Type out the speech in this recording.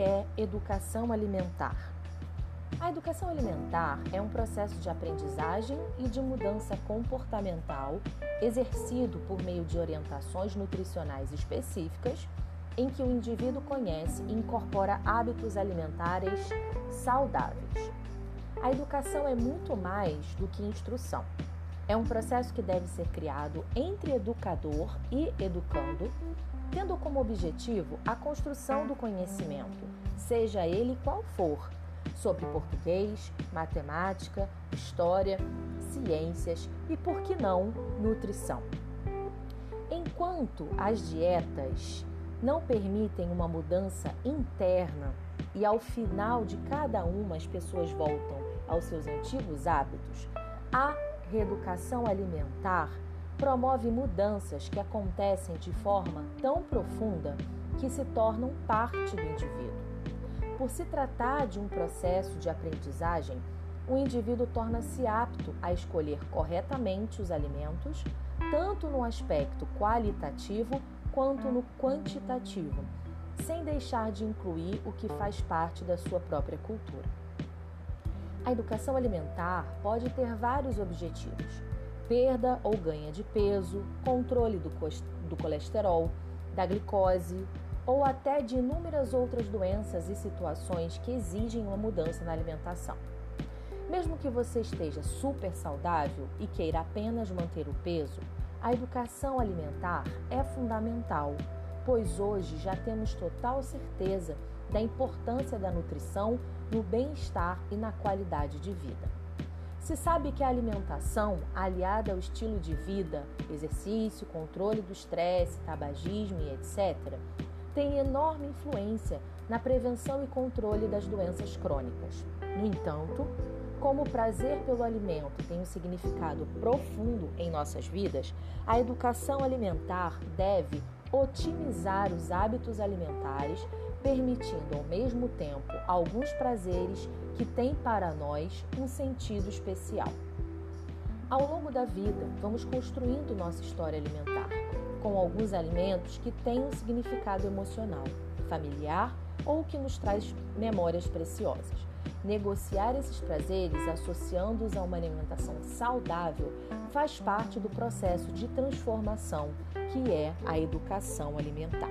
é educação alimentar? A educação alimentar é um processo de aprendizagem e de mudança comportamental exercido por meio de orientações nutricionais específicas, em que o indivíduo conhece e incorpora hábitos alimentares saudáveis. A educação é muito mais do que instrução. É um processo que deve ser criado entre educador e educando, tendo como objetivo a construção do conhecimento, seja ele qual for, sobre português, matemática, história, ciências e, por que não, nutrição. Enquanto as dietas não permitem uma mudança interna e ao final de cada uma as pessoas voltam aos seus antigos hábitos, a reeducação alimentar promove mudanças que acontecem de forma tão profunda que se tornam parte do indivíduo. Por se tratar de um processo de aprendizagem, o indivíduo torna-se apto a escolher corretamente os alimentos, tanto no aspecto qualitativo quanto no quantitativo, sem deixar de incluir o que faz parte da sua própria cultura. A educação alimentar pode ter vários objetivos: perda ou ganho de peso, controle do, do colesterol, da glicose ou até de inúmeras outras doenças e situações que exigem uma mudança na alimentação. Mesmo que você esteja super saudável e queira apenas manter o peso, a educação alimentar é fundamental, pois hoje já temos total certeza da importância da nutrição no bem-estar e na qualidade de vida. Se sabe que a alimentação, aliada ao estilo de vida, exercício, controle do estresse, tabagismo e etc., tem enorme influência na prevenção e controle das doenças crônicas. No entanto, como o prazer pelo alimento tem um significado profundo em nossas vidas, a educação alimentar deve otimizar os hábitos alimentares permitindo ao mesmo tempo alguns prazeres que têm para nós um sentido especial. Ao longo da vida, vamos construindo nossa história alimentar, com alguns alimentos que têm um significado emocional, familiar ou que nos traz memórias preciosas. Negociar esses prazeres associando-os a uma alimentação saudável faz parte do processo de transformação que é a educação alimentar.